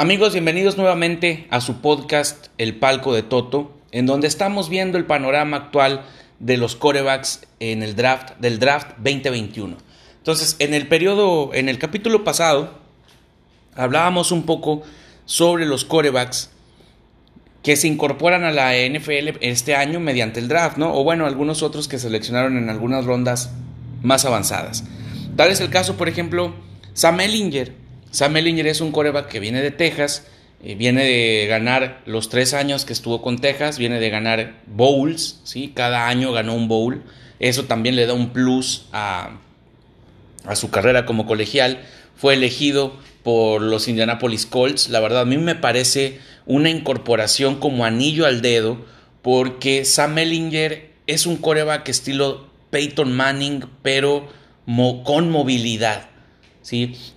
Amigos, bienvenidos nuevamente a su podcast El Palco de Toto, en donde estamos viendo el panorama actual de los corebacks en el draft del draft 2021. Entonces, en el periodo, en el capítulo pasado, hablábamos un poco sobre los corebacks que se incorporan a la NFL este año mediante el draft, ¿no? O bueno, algunos otros que seleccionaron en algunas rondas más avanzadas. Tal es el caso, por ejemplo, Sam Ellinger Sam Ellinger es un coreback que viene de Texas, eh, viene de ganar los tres años que estuvo con Texas, viene de ganar bowls, ¿sí? cada año ganó un bowl. Eso también le da un plus a, a su carrera como colegial. Fue elegido por los Indianapolis Colts. La verdad, a mí me parece una incorporación como anillo al dedo, porque Sam Ellinger es un coreback estilo Peyton Manning, pero con movilidad.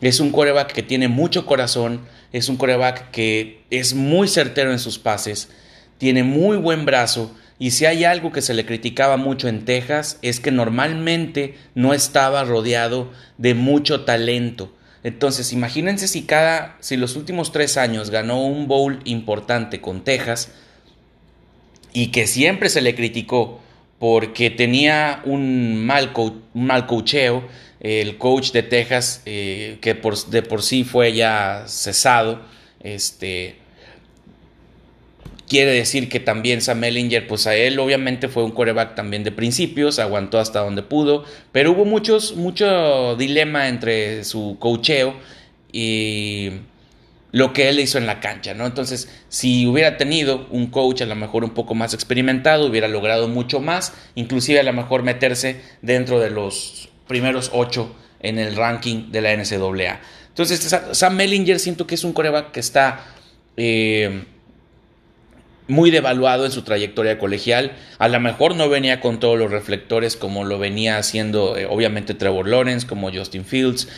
Es un coreback que tiene mucho corazón, es un coreback que es muy certero en sus pases, tiene muy buen brazo y si hay algo que se le criticaba mucho en Texas es que normalmente no estaba rodeado de mucho talento. Entonces, imagínense si cada, si los últimos tres años ganó un bowl importante con Texas y que siempre se le criticó porque tenía un mal, un mal cocheo, el coach de Texas, eh, que por, de por sí fue ya cesado, este, quiere decir que también Sam Ellinger, pues a él obviamente fue un coreback también de principios, aguantó hasta donde pudo, pero hubo muchos, mucho dilema entre su cocheo y lo que él hizo en la cancha, ¿no? Entonces, si hubiera tenido un coach a lo mejor un poco más experimentado, hubiera logrado mucho más, inclusive a lo mejor meterse dentro de los primeros ocho en el ranking de la NCAA. Entonces, Sam Mellinger siento que es un coreback que está eh, muy devaluado en su trayectoria colegial. A lo mejor no venía con todos los reflectores como lo venía haciendo, eh, obviamente, Trevor Lawrence, como Justin Fields.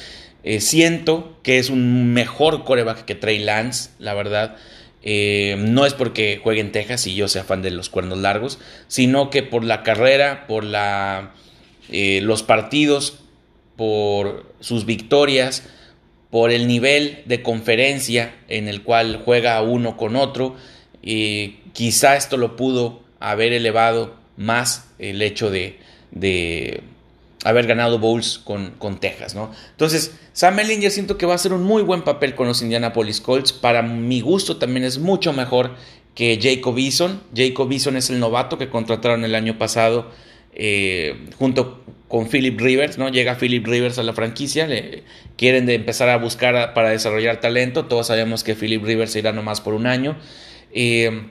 Eh, siento que es un mejor coreback que Trey Lance, la verdad. no es porque juegue en Texas y yo sea fan de los cuernos largos, sino que por la carrera, por la eh, los partidos, por sus victorias, por el nivel de conferencia en el cual juega uno con otro. y quizá esto lo pudo haber elevado más el hecho de, de haber ganado Bowls con, con, Texas, ¿no? Entonces, Sam Ellinger siento que va a hacer un muy buen papel con los Indianapolis Colts. Para mi gusto también es mucho mejor que Jacob Eason. Jacob Eason es el novato que contrataron el año pasado eh, junto con Philip Rivers, ¿no? Llega Philip Rivers a la franquicia, quieren de empezar a buscar para desarrollar talento, todos sabemos que Philip Rivers irá nomás por un año. Eh,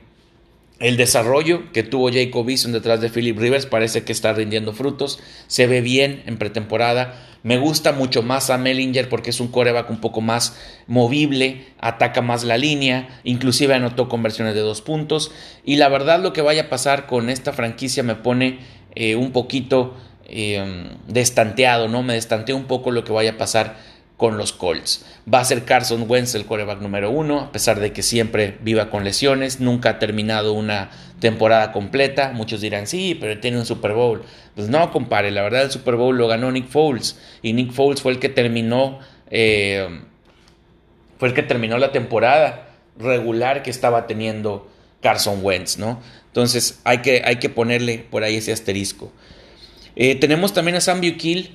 el desarrollo que tuvo Jacob Eason detrás de Philip Rivers parece que está rindiendo frutos, se ve bien en pretemporada. Me gusta mucho más a Mellinger porque es un coreback un poco más movible, ataca más la línea, inclusive anotó conversiones de dos puntos. Y la verdad lo que vaya a pasar con esta franquicia me pone eh, un poquito eh, destanteado, ¿no? Me destanteó un poco lo que vaya a pasar con los Colts. Va a ser Carson Wentz el coreback número uno, a pesar de que siempre viva con lesiones, nunca ha terminado una temporada completa. Muchos dirán, sí, pero tiene un Super Bowl. Pues no, compare, la verdad el Super Bowl lo ganó Nick Foles y Nick Foles fue el que terminó, eh, fue el que terminó la temporada regular que estaba teniendo Carson Wentz, ¿no? Entonces hay que, hay que ponerle por ahí ese asterisco. Eh, tenemos también a Sam Bukill,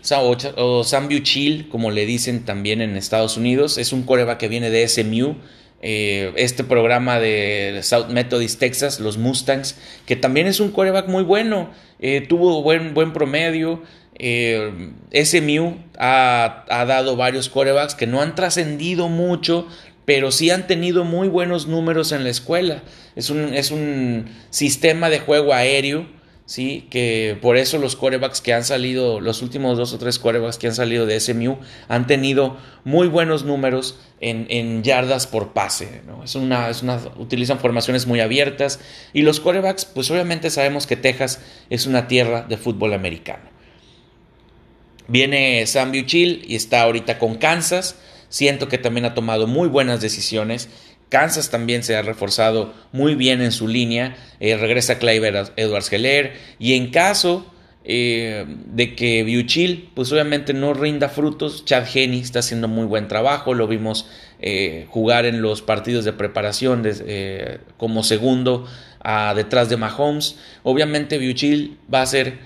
o Sam Buchill, como le dicen también en Estados Unidos. Es un coreba que viene de SMU, eh, este programa de South Methodist Texas, los Mustangs, que también es un coreback muy bueno, eh, tuvo buen, buen promedio. SMU ha, ha, dado varios corebacks que no han trascendido mucho, pero sí han tenido muy buenos números en la escuela. Es un, es un sistema de juego aéreo, ¿sí? que por eso los corebacks que han salido, los últimos dos o tres corebacks que han salido de SMU, han tenido muy buenos números en, yardas por pase. ¿no? Es una, es una, utilizan formaciones muy abiertas y los corebacks, pues obviamente sabemos que Texas es una tierra de fútbol americano. Viene Sam Buchil y está ahorita con Kansas. Siento que también ha tomado muy buenas decisiones. Kansas también se ha reforzado muy bien en su línea. Eh, regresa Clive Edwards Heller. Y en caso eh, de que Biuchil, pues obviamente no rinda frutos. Chad Henney está haciendo muy buen trabajo, lo vimos eh, jugar en los partidos de preparación como segundo detrás de Mahomes. Obviamente Biuchil va a ser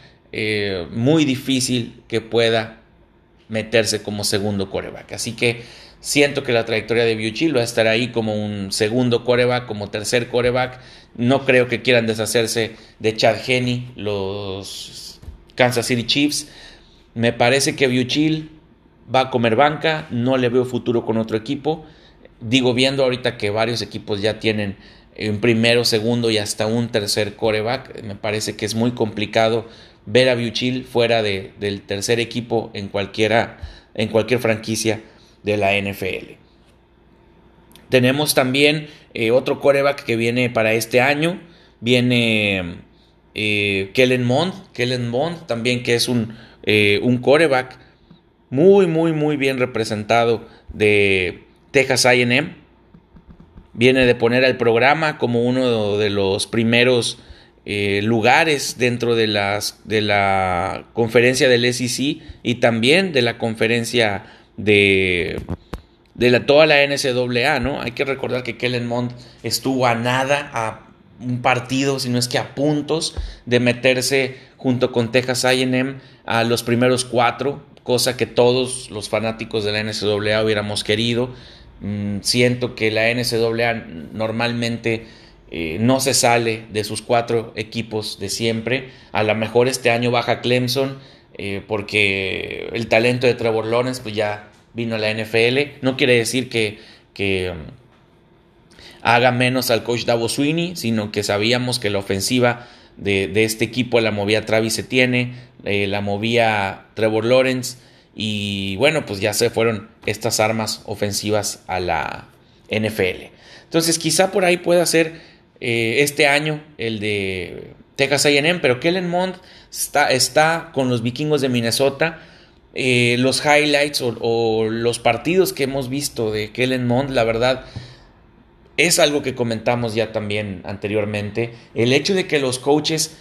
muy difícil que pueda meterse como segundo coreback. Así que siento que la trayectoria de Biuchil va a estar ahí como un segundo coreback, como tercer coreback. No creo que quieran deshacerse de Chad Henney, los Kansas City Chiefs. Me parece que Biuchil va a comer banca, no le veo futuro con otro equipo. Digo, viendo ahorita que varios equipos ya tienen un primero, segundo y hasta un tercer coreback, me parece que es muy complicado ver a Biuchil fuera de, del tercer equipo en, cualquiera, en cualquier franquicia de la NFL. Tenemos también eh, otro coreback que viene para este año. Viene eh, Kellen Mond, Kellen Mond también que es un, eh, coreback muy, muy, muy bien representado de Texas AM. Viene de poner al programa como uno de los primeros eh, lugares dentro de, las, de la conferencia del SEC y también de la conferencia de, de la, toda la NCAA, ¿no? Hay que recordar que Kellen Mond estuvo a nada, a un partido, sino es que a puntos de meterse junto con Texas AM a los primeros cuatro, cosa que todos los fanáticos de la NCAA hubiéramos querido. Mm, siento que la NCAA normalmente eh, no se sale de sus cuatro equipos de siempre. A lo mejor este año baja Clemson eh, porque el talento de Trevor Lawrence pues ya vino a la NFL. No quiere decir que, que haga menos al coach Davo Sweeney, sino que sabíamos que la ofensiva de, este equipo la movía Travis Etienne, eh, la movía Trevor Lawrence y bueno, pues ya se fueron estas armas ofensivas a la NFL. Entonces quizá por ahí pueda ser eh, este año el de Texas AM, pero Kellen Mond está, está con los vikingos de Minnesota. Eh, los highlights o, o, los partidos que hemos visto de Kellen Mond, la verdad, es algo que comentamos ya también anteriormente, el hecho de que los coaches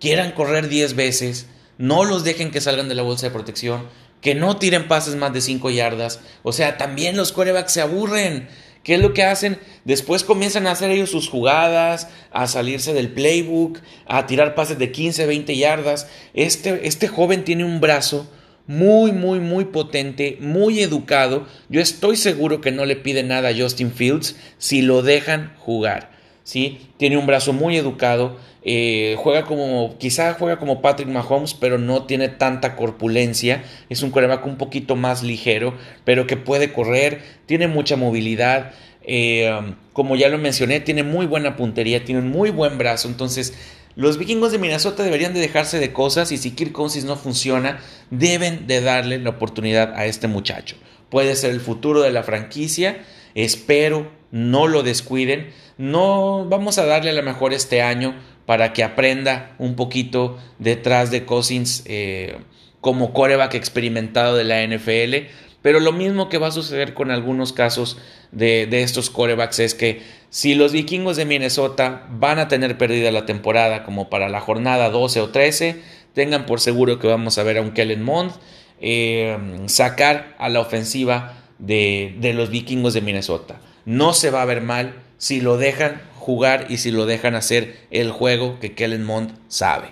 quieran correr 10 veces, no los dejen que salgan de la bolsa de protección, que no tiren pases más de 5 yardas, o sea, también los corebacks se aburren. ¿Qué es lo que hacen? Después comienzan a hacer ellos sus jugadas, a salirse del playbook, a tirar pases de 15, 20 yardas. Este, este joven tiene un brazo muy, muy, muy potente, muy educado. Yo estoy seguro que no le pide nada a Justin Fields si lo dejan jugar. ¿Sí? Tiene un brazo muy educado. Eh, juega como, quizá juega como Patrick Mahomes, pero no tiene tanta corpulencia. Es un coreback un poquito más ligero, pero que puede correr, tiene mucha movilidad. Eh, como ya lo mencioné, tiene muy buena puntería, tiene un muy buen brazo. Entonces, los vikingos de Minnesota deberían de dejarse de cosas y si Kirk Cousins no funciona, deben de darle la oportunidad a este muchacho. Puede ser el futuro de la franquicia, espero no lo descuiden. No vamos a darle a lo mejor este año para que aprenda un poquito detrás de Cousins eh, como coreback experimentado de la NFL. Pero lo mismo que va a suceder con algunos casos de, estos corebacks es que si los vikingos de Minnesota van a tener perdida la temporada como para la jornada 12 o 13, tengan por seguro que vamos a ver a un Kellen Mond eh, sacar a la ofensiva de, de los vikingos de Minnesota. No se va a ver mal si lo dejan jugar y si lo dejan hacer el juego que Kellen Mond sabe.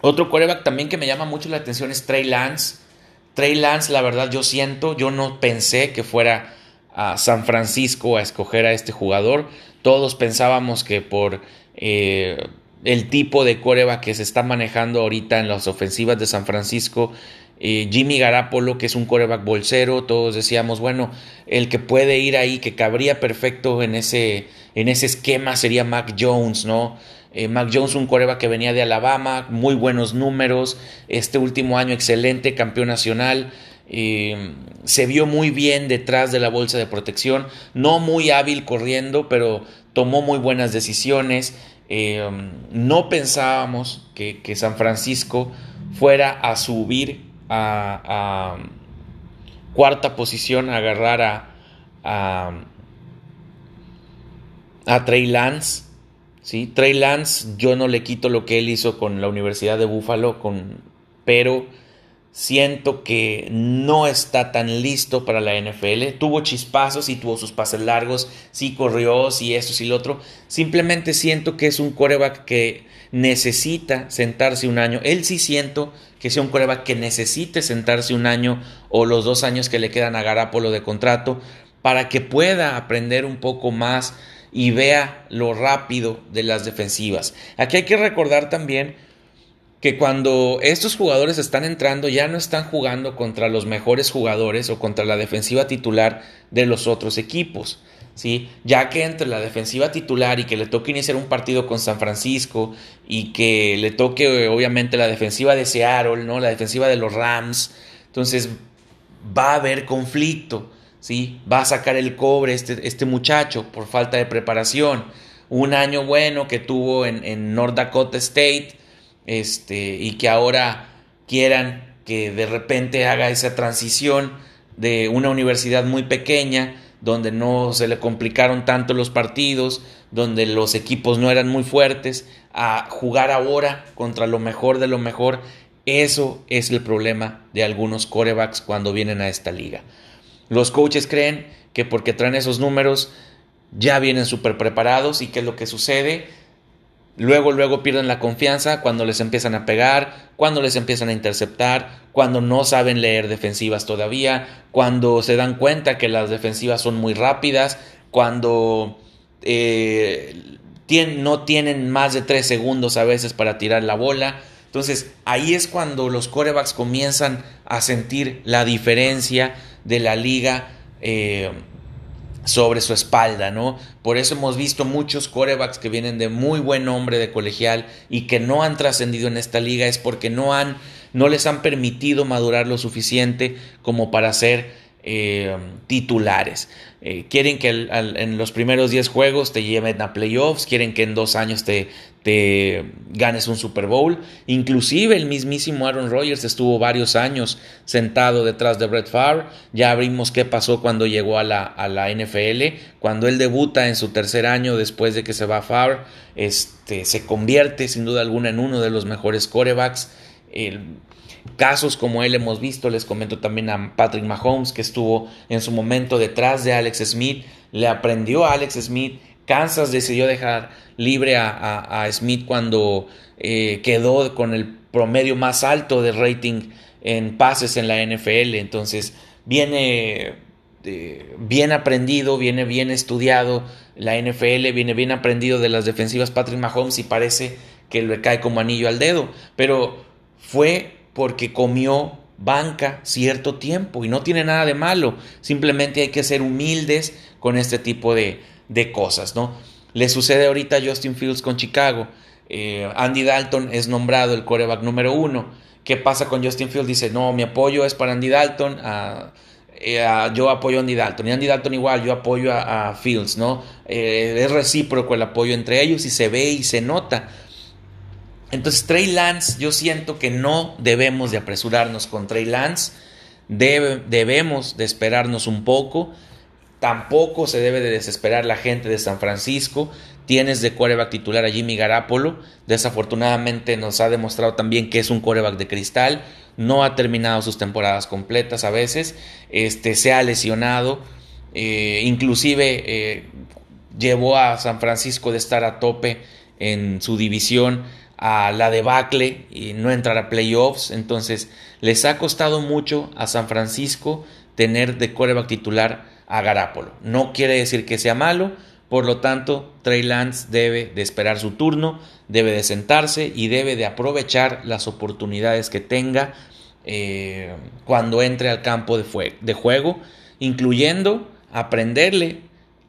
Otro coreback también que me llama mucho la atención es Trey Lance. Trey Lance, la verdad, yo siento, yo no pensé que fuera a San Francisco a escoger a este jugador. Todos pensábamos que por eh, el tipo de coreback que se está manejando ahorita en las ofensivas de San Francisco, eh, Jimmy Garapolo, que es un coreback bolsero, todos decíamos, bueno, el que puede ir ahí, que cabría perfecto en ese, en ese esquema sería Mac Jones, ¿no? Eh, Mac Jones, un coreba que venía de Alabama, muy buenos números, este último año excelente, campeón nacional. Eh, se vio muy bien detrás de la bolsa de protección, no muy hábil corriendo, pero tomó muy buenas decisiones. No pensábamos que, San Francisco fuera a subir a, cuarta posición, agarrar a, a, Trey Lance ¿sí? Trey Lance, yo no le quito lo que él hizo con la Universidad de Buffalo, con, pero siento que no está tan listo para la NFL. Tuvo chispazos y tuvo sus pases largos, sí corrió, sí eso, sí lo otro. Simplemente siento que es un coreback que necesita sentarse un año. Él sí siento que sea un coreback que necesite sentarse un año o los dos años que le quedan a Garapolo de contrato para que pueda aprender un poco más y vea lo rápido de las defensivas. Aquí hay que recordar también que cuando estos jugadores están entrando ya no están jugando contra los mejores jugadores o contra la defensiva titular de los otros equipos. ¿Sí? Ya que entre la defensiva titular y que le toque iniciar un partido con San Francisco y que le toque obviamente la defensiva de Seattle, ¿no? la defensiva de los Rams, entonces va a haber conflicto. ¿sí? Va a sacar el cobre este, este muchacho por falta de preparación. Un año bueno que tuvo en, North Dakota State este, y que ahora quieran que de repente haga esa transición de una universidad muy pequeña, donde no se le complicaron tanto los partidos, donde los equipos no eran muy fuertes, a jugar ahora contra lo mejor de lo mejor. Eso es el problema de algunos corebacks cuando vienen a esta liga. Los coaches creen que porque traen esos números ya vienen súper preparados y qué es lo que sucede Luego, luego pierden la confianza cuando les empiezan a pegar, cuando les empiezan a interceptar, cuando no saben leer defensivas todavía, cuando se dan cuenta que las defensivas son muy rápidas, cuando eh, no tienen más de tres segundos a veces para tirar la bola. Entonces ahí es cuando los corebacks comienzan a sentir la diferencia de la liga. Eh, sobre su espalda, ¿no? Por eso hemos visto muchos corebacks que vienen de muy buen nombre de colegial y que no han trascendido en esta liga es porque no han no les han permitido madurar lo suficiente como para ser eh, titulares. Eh, quieren que en los primeros 10 juegos te lleven a playoffs, quieren que en dos años te, ganes un Super Bowl. Inclusive el mismísimo Aaron Rodgers estuvo varios años sentado detrás de Brett Favre. Ya vimos qué pasó cuando llegó a la, a la NFL. Cuando él debuta en su tercer año después de que se va a Favre, este, se convierte sin duda alguna en uno de los mejores corebacks. Casos como él hemos visto, les comento también a Patrick Mahomes, que estuvo en su momento detrás de Alex Smith, le aprendió a Alex Smith, Kansas decidió dejar libre a, Smith cuando eh, quedó con el promedio más alto de rating en pases en la NFL. Entonces viene eh, bien aprendido, viene bien estudiado la NFL, viene bien aprendido de las defensivas Patrick Mahomes y parece que le cae como anillo al dedo. Pero fue porque comió banca cierto tiempo y no tiene nada de malo. Simplemente hay que ser humildes con este tipo de, de cosas, ¿no? Le sucede ahorita a Justin Fields con Chicago. Eh, Andy Dalton es nombrado el coreback número uno. ¿Qué pasa con Justin Fields? Dice, no, mi apoyo es para Andy Dalton. Eh, yo apoyo a Andy Dalton. Y Andy Dalton igual, yo apoyo a, Fields, ¿no? Eh, es recíproco el apoyo entre ellos y se ve y se nota. Entonces, Trey Lance, yo siento que no debemos de apresurarnos con Trey Lance. debemos de esperarnos un poco Tampoco se debe de desesperar la gente de San Francisco. Tienes de coreback titular a Jimmy Garapolo. Desafortunadamente nos ha demostrado también que es un coreback de cristal. No ha terminado sus temporadas completas a veces. Este, se ha lesionado. Eh, inclusive eh, llevó a San Francisco de estar a tope en su división a la debacle y no entrar a playoffs. Entonces les ha costado mucho a San Francisco tener de coreback titular a Garapolo. No quiere decir que sea malo, por lo tanto, Trey Lance debe de esperar su turno, debe de sentarse y debe de aprovechar las oportunidades que tenga eh, cuando entre al campo de, de, juego, incluyendo aprenderle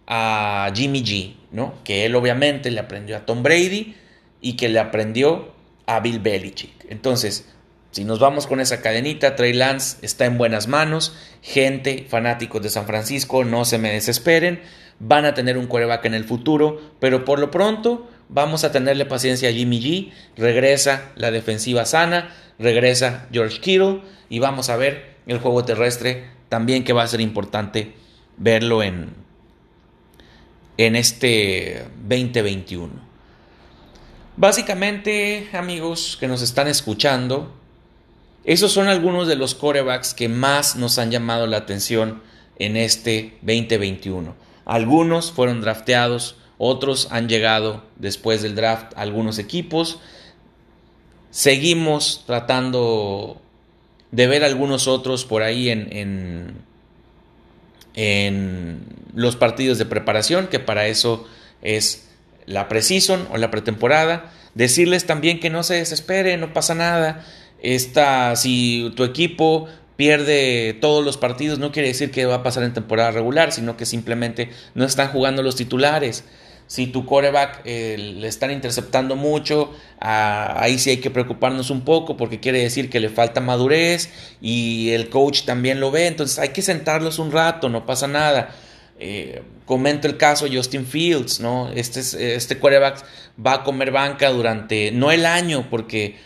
a Jimmy G, ¿no? que él obviamente le aprendió a Tom Brady y que le aprendió a Bill Belichick. Entonces, si nos vamos con esa cadenita, Trey Lance está en buenas manos. Gente, fanáticos de San Francisco, no se me desesperen. Van a tener un coreback en el futuro, pero por lo pronto vamos a tenerle paciencia a Jimmy G. Regresa la defensiva sana, regresa George Kittle y vamos a ver el juego terrestre también que va a ser importante verlo en, en este 2021. Básicamente, amigos que nos están escuchando, esos son algunos de los corebacks que más nos han llamado la atención en este 2021. Algunos fueron drafteados, otros han llegado después del draft a algunos equipos. Seguimos tratando de ver algunos otros por ahí en, en, los partidos de preparación, que para eso es la preseason o la pretemporada. Decirles también que no se desespere, no pasa nada. Esta, si tu equipo pierde todos los partidos, no quiere decir que va a pasar en temporada regular, sino que simplemente no están jugando los titulares. Si tu coreback eh, le están interceptando mucho, ah, ahí sí hay que preocuparnos un poco porque quiere decir que le falta madurez y el coach también lo ve. Entonces hay que sentarlos un rato, no pasa nada. Eh, comento el caso Justin Fields, ¿no? Este, este quarterback va a comer banca durante, no el año, porque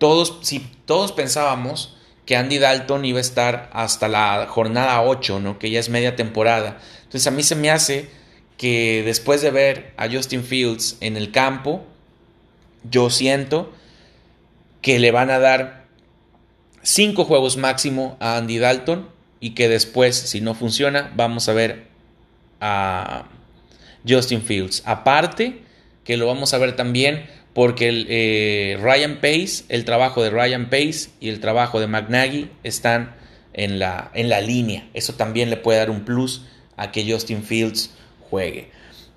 todos, si todos pensábamos que Andy Dalton iba a estar hasta la jornada 8, ¿no? Que ya es media temporada. Entonces a mí se me hace que después de ver a Justin Fields en el campo, yo siento que le van a dar cinco juegos máximo a Andy Dalton y que después, si no funciona, vamos a ver a Justin Fields. Aparte, que lo vamos a ver también porque eh, Ryan Pace, el trabajo de Ryan Pace y el trabajo de McNaghy están en la, en la línea. Eso también le puede dar un plus a que Justin Fields juegue.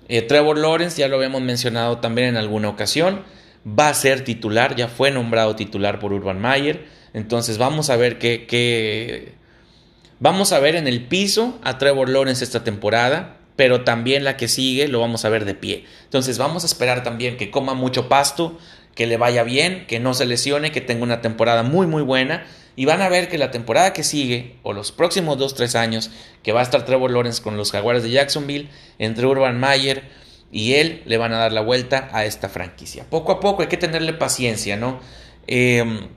Eh, Trevor Lawrence, ya lo habíamos mencionado también en alguna ocasión, va a ser titular, ya fue nombrado titular por Urban Mayer. Entonces vamos a ver qué, qué Vamos a ver en el piso a Trevor Lawrence esta temporada, pero también la que sigue lo vamos a ver de pie. Entonces vamos a esperar también que coma mucho pasto, que le vaya bien, que no se lesione, que tenga una temporada muy muy buena. Y van a ver que la temporada que sigue, o los próximos 2-3 años, que va a estar Trevor Lawrence con los Jaguares de Jacksonville, entre Urban Mayer y él, le van a dar la vuelta a esta franquicia. Poco a poco hay que tenerle paciencia, ¿no? Eh,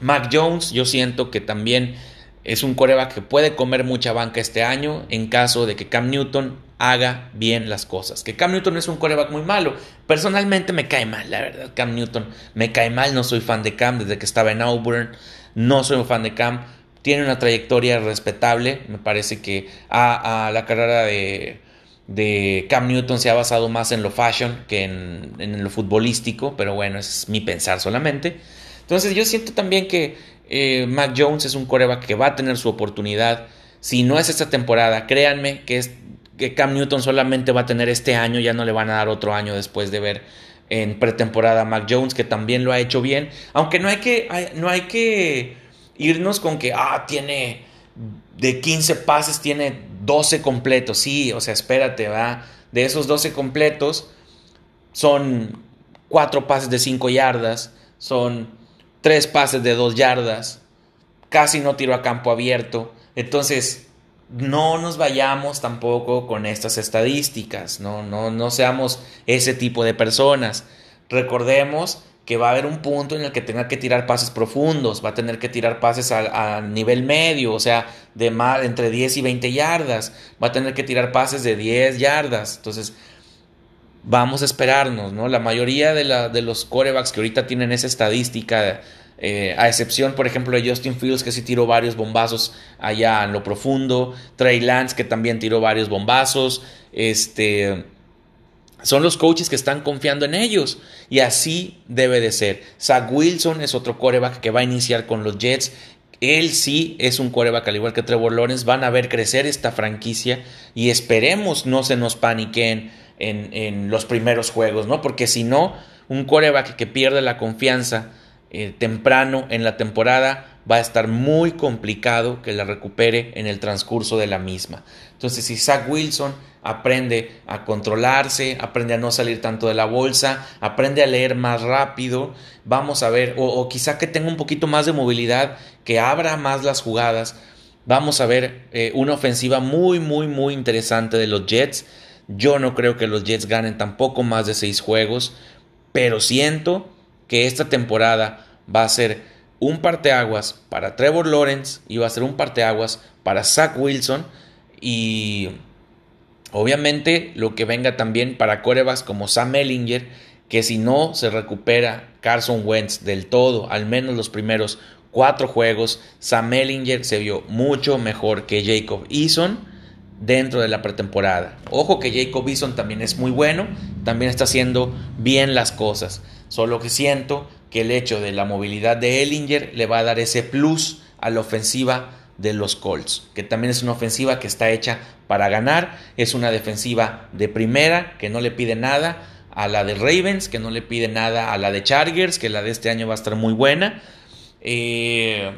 Mac Jones, yo siento que también es un coreback que puede comer mucha banca este año en caso de que Cam Newton haga bien las cosas. Que Cam Newton es un coreback muy malo. Personalmente me cae mal, la verdad. Cam Newton me cae mal. No soy fan de Cam desde que estaba en Auburn. No soy un fan de Cam. Tiene una trayectoria respetable. Me parece que a, la carrera de, Cam Newton se ha basado más en lo fashion que en, en lo futbolístico. Pero bueno, es mi pensar solamente. Entonces yo siento también que eh, Mac Jones es un coreback que va a tener su oportunidad. Si no es esta temporada, créanme que, es, que Cam Newton solamente va a tener este año, ya no le van a dar otro año después de ver en pretemporada a Mac Jones, que también lo ha hecho bien. Aunque no hay que, no hay que irnos con que, ah, tiene de 15 pases, tiene 12 completos. Sí, o sea, espérate, va. De esos 12 completos, son 4 pases de 5 yardas, son tres pases de dos yardas, casi no tiro a campo abierto. Entonces, no nos vayamos tampoco con estas estadísticas, no, no, no seamos ese tipo de personas. Recordemos que va a haber un punto en el que tenga que tirar pases profundos, va a tener que tirar pases a, nivel medio, o sea, de más, entre 10 y 20 yardas, va a tener que tirar pases de 10 yardas. Entonces, vamos a esperarnos, ¿no? La mayoría de, la, de los corebacks que ahorita tienen esa estadística, eh, a excepción, por ejemplo, de Justin Fields, que sí tiró varios bombazos allá en lo profundo, Trey Lance, que también tiró varios bombazos, este... Son los coaches que están confiando en ellos y así debe de ser. Zach Wilson es otro coreback que va a iniciar con los Jets él sí es un coreback al igual que Trevor Lawrence. Van a ver crecer esta franquicia y esperemos no se nos paniquen en, los primeros juegos, ¿no? Porque si no, un coreback que pierde la confianza eh, temprano en la temporada va a estar muy complicado que la recupere en el transcurso de la misma. Entonces, si Zach Wilson aprende a controlarse, aprende a no salir tanto de la bolsa, aprende a leer más rápido, vamos a ver, o, quizá que tenga un poquito más de movilidad, que abra más las jugadas, vamos a ver eh, una ofensiva muy, muy, muy interesante de los Jets. Yo no creo que los Jets ganen tampoco más de seis juegos, pero siento que esta temporada va a ser un parteaguas para Trevor Lawrence y va a ser un parteaguas para Zach Wilson y obviamente lo que venga también para corebacks como Sam Ellinger que si no se recupera Carson Wentz del todo, al menos los primeros cuatro juegos, Sam Ellinger se vio mucho mejor que Jacob Eason dentro de la pretemporada. Ojo que Jacob Eason también es muy bueno, también está haciendo bien las cosas. Solo que siento que el hecho de la movilidad de Ellinger le va a dar ese plus a la ofensiva de los Colts, que también es una ofensiva que está hecha para ganar, es una defensiva de primera que no le pide nada a la de Ravens, que no le pide nada a la de Chargers, que la de este año va a estar muy buena. Eh,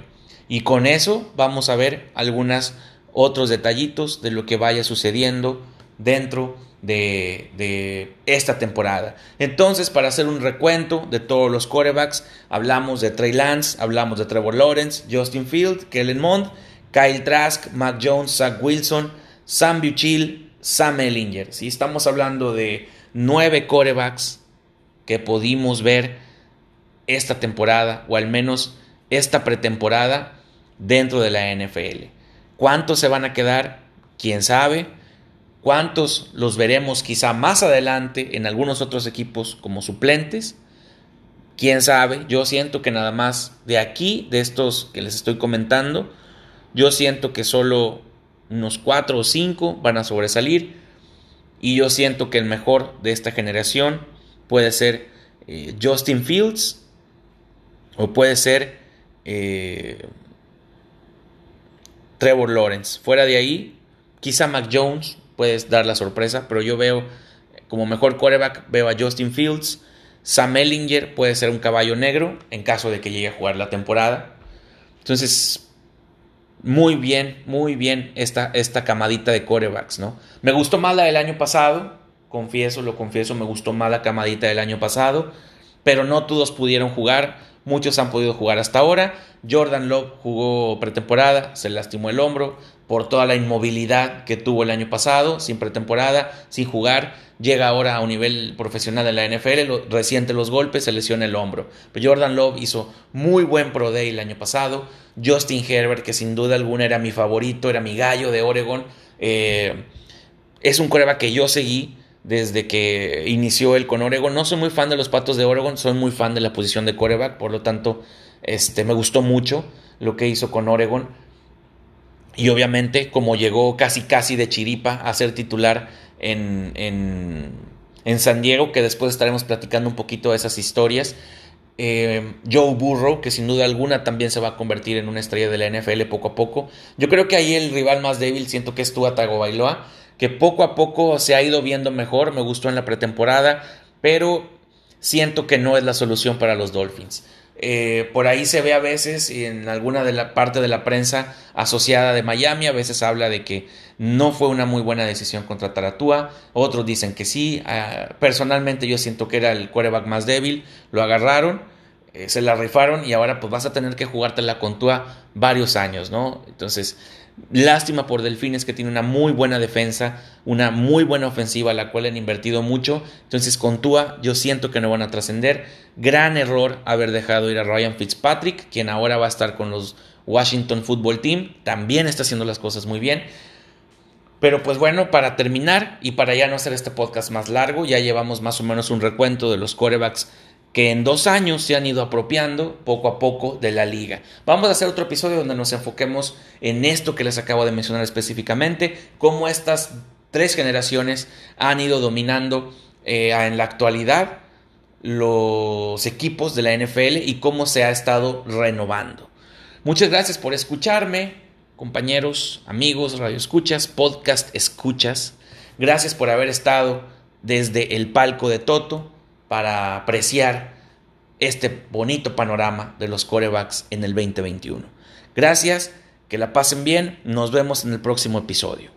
y con eso vamos a ver algunos otros detallitos de lo que vaya sucediendo dentro de, esta temporada. Entonces, para hacer un recuento de todos los quarterbacks, hablamos de Trey Lance, hablamos de Trevor Lawrence, Justin Field, Kellen Mond, Kyle Trask, Matt Jones, Zach Wilson, Sam Buchil, Sam Ellinger. Si estamos hablando de nueve corebacks que pudimos ver esta temporada, o al menos esta pretemporada, dentro de la NFL. ¿Cuántos se van a quedar? ¿Quién sabe? ¿Cuántos los veremos quizá más adelante en algunos otros equipos como suplentes? ¿Quién sabe? Yo siento que nada más de aquí, de estos que les estoy comentando, yo siento que solo unos cuatro o cinco van a sobresalir. Y yo siento que el mejor de esta generación puede ser eh, Justin Fields o puede ser eh, Trevor Lawrence. Fuera de ahí, quizá Mac Jones puede dar la sorpresa, pero yo veo como mejor quarterback, veo a Justin Fields. Sam Ellinger puede ser un caballo negro en caso de que llegue a jugar la temporada. Entonces, muy bien, muy bien esta, esta camadita de corebacks, ¿no? Me gustó más la del año pasado, confieso, lo confieso, me gustó más la camadita del año pasado, pero no todos pudieron jugar, muchos han podido jugar hasta ahora. Jordan Love jugó pretemporada, se lastimó el hombro por toda la inmovilidad que tuvo el año pasado, sin pretemporada, sin jugar llega ahora a un nivel profesional en la NFL, reciente los golpes, se lesiona el hombro. Pero Jordan Love hizo muy buen Pro Day el año pasado. Justin Herbert, que sin duda alguna era mi favorito, era mi gallo de Oregon, eh, es un coreback que yo seguí desde que inició él con Oregon. No soy muy fan de los Patos de Oregon, soy muy fan de la posición de coreback, por lo tanto este, me gustó mucho lo que hizo con Oregon. Y obviamente, como llegó casi casi de chiripa a ser titular en, en, San Diego, que después estaremos platicando un poquito de esas historias. Eh, Joe Burrow, que sin duda alguna también se va a convertir en una estrella de la NFL poco a poco. Yo creo que ahí el rival más débil siento que es Tua Tagovailoa, que poco a poco se ha ido viendo mejor, me gustó en la pretemporada, pero siento que no es la solución para los Dolphins. Eh, por ahí se ve a veces en alguna de la parte de la prensa asociada de Miami, a veces habla de que no fue una muy buena decisión contratar a Tua, otros dicen que sí, ah, personalmente yo siento que era el quarterback más débil, lo agarraron, eh, se la rifaron y ahora pues vas a tener que jugártela con Tua varios años, ¿no? Entonces, lástima por Delfines que tiene una muy buena defensa, una muy buena ofensiva la cual han invertido mucho, entonces con Tua yo siento que no van a trascender, gran error haber dejado ir a Ryan Fitzpatrick, quien ahora va a estar con los Washington Football Team, también está haciendo las cosas muy bien. Pero pues bueno, para terminar y para ya no hacer este podcast más largo, ya llevamos más o menos un recuento de los corebacks que en dos años se han ido apropiando poco a poco de la liga. Vamos a hacer otro episodio donde nos enfoquemos en esto que les acabo de mencionar específicamente, cómo estas tres generaciones han ido dominando eh, en la actualidad los equipos de la NFL y cómo se ha estado renovando. Muchas gracias por escucharme compañeros, amigos, radio escuchas, podcast escuchas. Gracias por haber estado desde el palco de Toto para apreciar este bonito panorama de los corebacks en el 2021. Gracias, que la pasen bien, nos vemos en el próximo episodio.